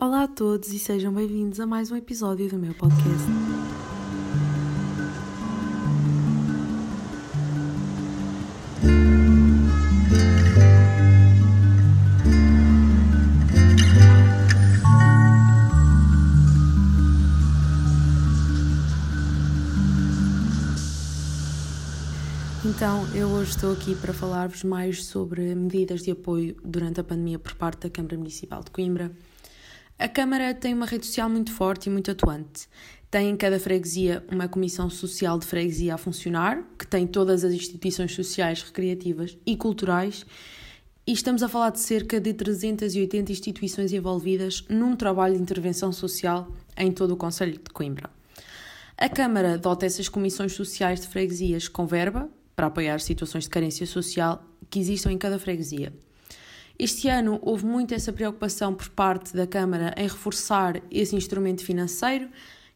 Olá a todos e sejam bem-vindos a mais um episódio do meu podcast. Então, eu hoje estou aqui para falar-vos mais sobre medidas de apoio durante a pandemia por parte da Câmara Municipal de Coimbra. A Câmara tem uma rede social muito forte e muito atuante. Tem em cada freguesia uma comissão social de freguesia a funcionar, que tem todas as instituições sociais, recreativas e culturais, e estamos a falar de cerca de 380 instituições envolvidas num trabalho de intervenção social em todo o Conselho de Coimbra. A Câmara dota essas comissões sociais de freguesias com verba, para apoiar situações de carência social que existam em cada freguesia. Este ano houve muito essa preocupação por parte da Câmara em reforçar esse instrumento financeiro,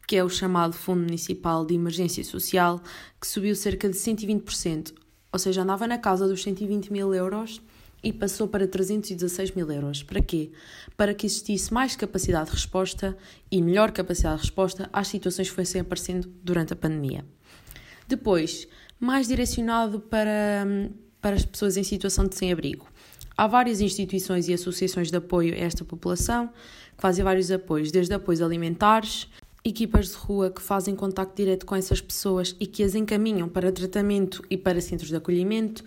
que é o chamado Fundo Municipal de Emergência Social, que subiu cerca de 120%, ou seja, andava na casa dos 120 mil euros e passou para 316 mil euros. Para quê? Para que existisse mais capacidade de resposta e melhor capacidade de resposta às situações que fossem aparecendo durante a pandemia. Depois, mais direcionado para, para as pessoas em situação de sem-abrigo. Há várias instituições e associações de apoio a esta população que fazem vários apoios, desde apoios alimentares, equipas de rua que fazem contacto direto com essas pessoas e que as encaminham para tratamento e para centros de acolhimento.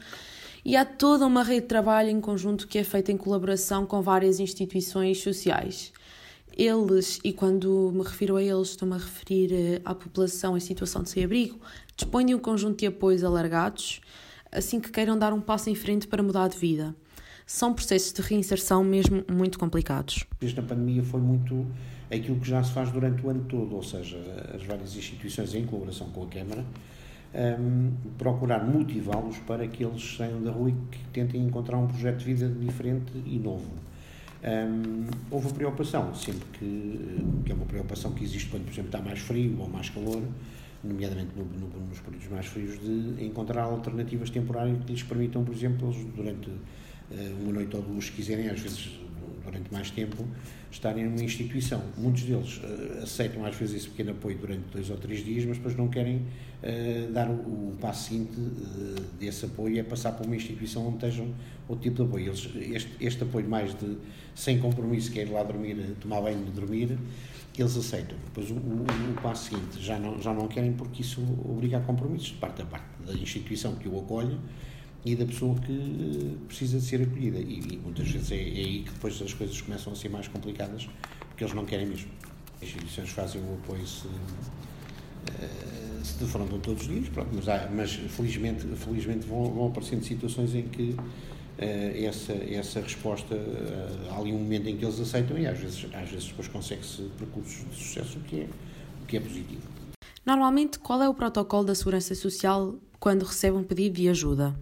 E há toda uma rede de trabalho em conjunto que é feita em colaboração com várias instituições sociais. Eles, e quando me refiro a eles, estou-me a referir eh, à população em situação de sem-abrigo, dispõem de um conjunto de apoios alargados, assim que queiram dar um passo em frente para mudar de vida. São processos de reinserção mesmo muito complicados. Desde a pandemia foi muito aquilo que já se faz durante o ano todo, ou seja, as várias instituições em colaboração com a Câmara, um, procurar motivá-los para que eles saiam da rua e que tentem encontrar um projeto de vida diferente e novo. Um, houve preocupação, sempre que, que é uma preocupação que existe quando, por exemplo, está mais frio ou mais calor, nomeadamente no, no, nos períodos mais frios, de encontrar alternativas temporárias que lhes permitam, por exemplo, eles durante uma noite ou duas, se quiserem, às vezes durante mais tempo, estarem numa instituição. Muitos deles uh, aceitam às vezes esse pequeno apoio durante dois ou três dias, mas depois não querem uh, dar o, o, passo seguinte uh, desse apoio, é passar para uma instituição onde estejam outro tipo de apoio. Eles, este, este apoio mais de sem compromisso, que é ir lá dormir, tomar banho e dormir, eles aceitam. Depois o, o, o, passo seguinte já não, já não querem porque isso obriga a compromissos de parte a parte da instituição que o acolhe e da pessoa que precisa de ser acolhida. E, e muitas vezes é, é, aí que depois as coisas começam a ser mais complicadas, porque eles não querem mesmo. As instituições fazem o apoio se, uh, se defrontam todos os dias, pronto, mas, há, mas felizmente, felizmente vão, vão aparecendo situações em que uh, essa, essa resposta, há ali um momento em que eles aceitam e às vezes, às vezes depois consegue-se percursos de sucesso, o que é, o que é positivo. Normalmente, qual é o protocolo da Segurança Social quando recebe um pedido de ajuda?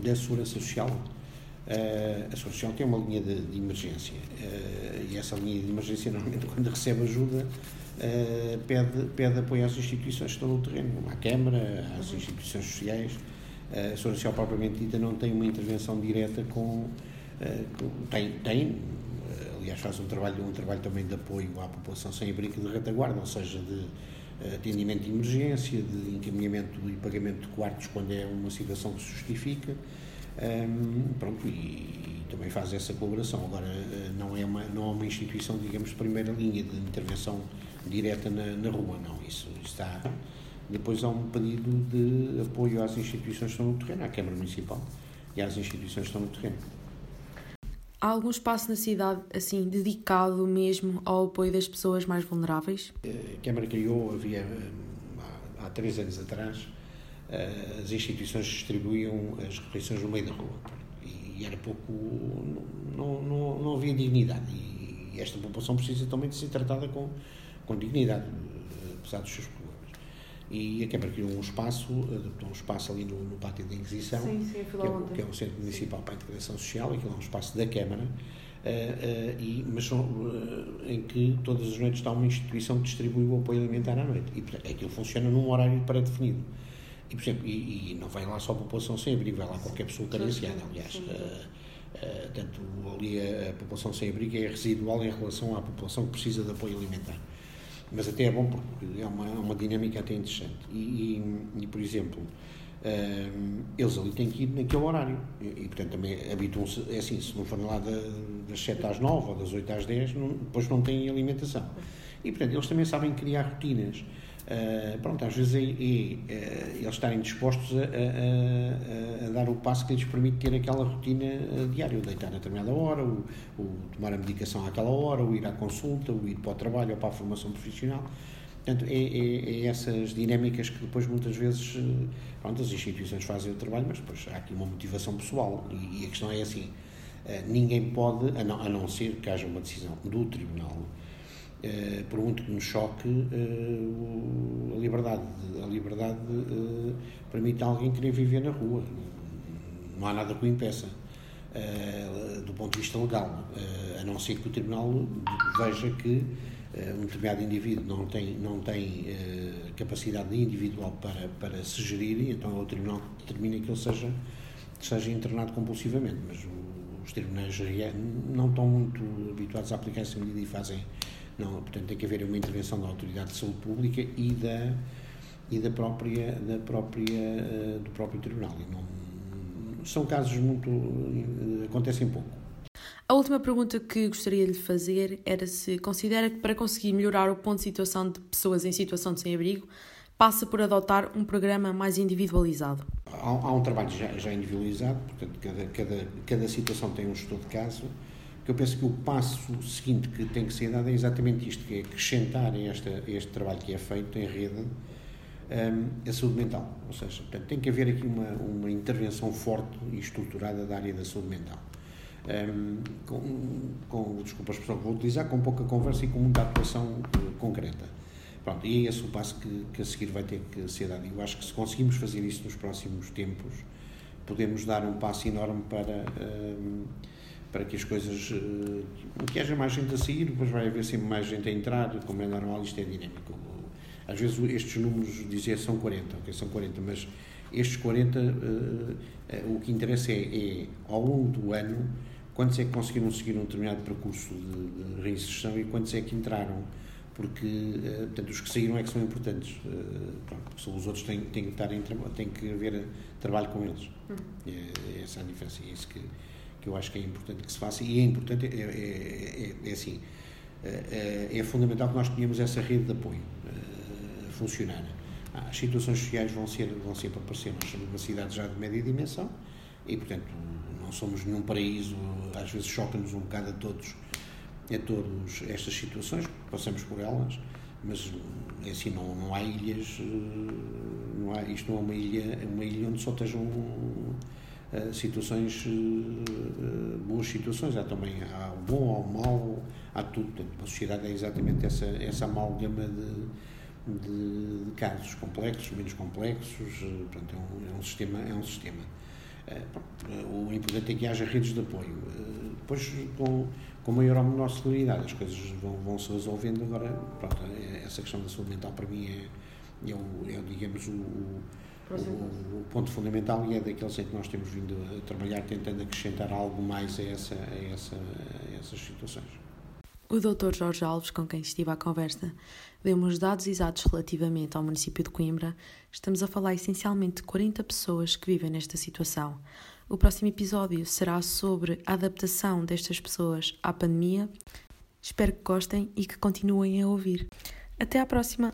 Da Segurança Social. Uh, a Segurança Social tem uma linha de, de emergência uh, e essa linha de emergência, normalmente, quando recebe ajuda, uh, pede, pede apoio às instituições que estão no terreno, à Câmara, às instituições sociais. a Segurança Social, propriamente dita, não tem uma intervenção direta com. com tem, tem, aliás, faz um trabalho, um trabalho também de apoio à população sem abrigo de retaguarda, ou seja, de atendimento de emergência, de encaminhamento e pagamento de quartos quando é uma situação que se justifica. Um, pronto, e, e, também faz essa colaboração. Agora, eh, não é uma, não é uma instituição, digamos, de primeira linha de intervenção direta na, na rua, não. Isso está. Depois há um pedido de apoio às instituições que estão no terreno, à Câmara Municipal e às instituições que estão no terreno. Há algum espaço na cidade, assim, dedicado mesmo ao apoio das pessoas mais vulneráveis? A Câmara criou, havia há, há três anos atrás, eh, as instituições distribuíam as refeições no meio da rua. E era pouco. não, não, não havia dignidade. E esta população precisa também de ser tratada com, com dignidade, apesar dos seus problemas e a Câmara criou um espaço, adaptou um espaço ali no, no Pátio da Inquisição, sim, sim, que, é, que, é, um centro municipal para a integração social, aquilo é um espaço da Câmara, uh, uh, e, mas são, uh, em que todas as noites está uma instituição que distribui o apoio alimentar à noite. E portanto, aquilo funciona num horário pré-definido. E, por exemplo, e, e, não vai lá só a população sem abrigo, vai lá qualquer pessoa carenciada, aliás. Tanto ali a, a, população sem abrigo é residual em relação à população que precisa de apoio alimentar. Mas até é bom porque é uma, uma dinâmica até interessante. E, e, e por exemplo, uh, eles ali têm que ir naquele horário. E, e portanto, também habituam-se, é assim, se não forem lá da, das 7 às 9 ou das 8 às 10, não, depois não têm alimentação. E, portanto, eles também sabem criar rotinas. Uh, pronto, às vezes é, é, é, eles estarem dispostos a, a, a, a, dar o passo que lhes permite ter aquela rotina eh, diária, o deitar a determinada hora, o, o, tomar a medicação àquela hora, o ir à consulta, o ir para o trabalho ou para a formação profissional. Portanto, é, é, é essas dinâmicas que depois muitas vezes eh, pronto, as instituições fazem o trabalho, mas depois há aqui uma motivação pessoal e, e a questão é assim, ninguém pode, a não, a não ser que haja uma decisão do Tribunal Por muito que nos choque, uh, a liberdade, a liberdade uh, permite a alguém querer viver na rua. Não há nada que o impeça, do ponto de vista legal, a não ser que o Tribunal veja que um determinado indivíduo não tem, não tem capacidade individual para, para se gerir, e então o Tribunal determina que ele seja, seja internado compulsivamente. Mas os tribunais não estão muito habituados a aplicar essa medida e fazem não, portanto, tem que haver uma intervenção da Autoridade de Saúde Pública e da, e da própria, da própria, eh, do próprio Tribunal. Não, são casos muito. Eh, acontecem pouco. A última pergunta que gostaria de lhe fazer era se considera que para conseguir melhorar o ponto de situação de pessoas em situação de sem-abrigo passa por adotar um programa mais individualizado. Há, há um trabalho já, já individualizado, portanto, cada, cada, cada situação tem um estudo de caso que eu penso que o passo seguinte que tem que ser dado é exatamente isto, que é acrescentar a, esta, este trabalho que é feito em rede um, a saúde mental. Ou seja, portanto, tem que haver aqui uma, uma intervenção forte e estruturada da área da saúde mental. Um, com, com, desculpa a expressão que vou utilizar, com pouca conversa e com muita atuação uh, concreta. Pronto, e é esse o passo que, que a seguir vai ter que ser dado. Eu acho que se conseguimos fazer isso nos próximos tempos, podemos dar um passo enorme para... Um, para que as coisas. Uh, que haja mais gente a sair, depois vai haver sempre mais gente a entrar, como é normal, isto é dinâmico. Às vezes estes números dizer são 40, ok, são 40, mas estes 40, uh, uh, o que interessa é, é, ao longo do ano, quantos é que conseguiram seguir um determinado percurso de, de reinserção e quantos é que entraram porque portanto, os que saíram é que são importantes pronto, os outros têm, têm que estar em têm que haver trabalho com eles uhum. é, é essa a diferença é isso que que eu acho que é importante que se faça e é importante, é, é, é, é assim, é, é, fundamental que nós tenhamos essa rede de apoio a funcionar. As situações sociais vão, ser, vão sempre aparecer, nós somos uma cidade já de média dimensão e, portanto, não somos nenhum paraíso, às vezes choca-nos um bocado a todos, a todos estas situações, passamos por elas, mas é assim, não, não há ilhas, não há, isto não é uma ilha, uma ilha onde só estejam eh, situações, uh, boas situações, há também há o bom, há o mau, há tudo. Portanto, a sociedade é exatamente essa, essa amálgama de, de, de casos complexos, menos complexos, portanto, é um, é um sistema. É um sistema. O importante é que haja redes de apoio. depois, com, com maior ou menor celeridade, as coisas vão, vão se resolvendo. Agora, pronto, essa questão da saúde mental para mim é, é, o, é digamos, o o, o, ponto fundamental e é daqueles em que nós temos vindo a trabalhar tentando acrescentar algo mais a, essa, a, essa, a essas situações. O Dr. Jorge Alves, com quem estive à conversa, deu-me os dados exatos relativamente ao município de Coimbra. Estamos a falar essencialmente de 40 pessoas que vivem nesta situação. O próximo episódio será sobre a adaptação destas pessoas à pandemia. Espero que gostem e que continuem a ouvir. Até à próxima!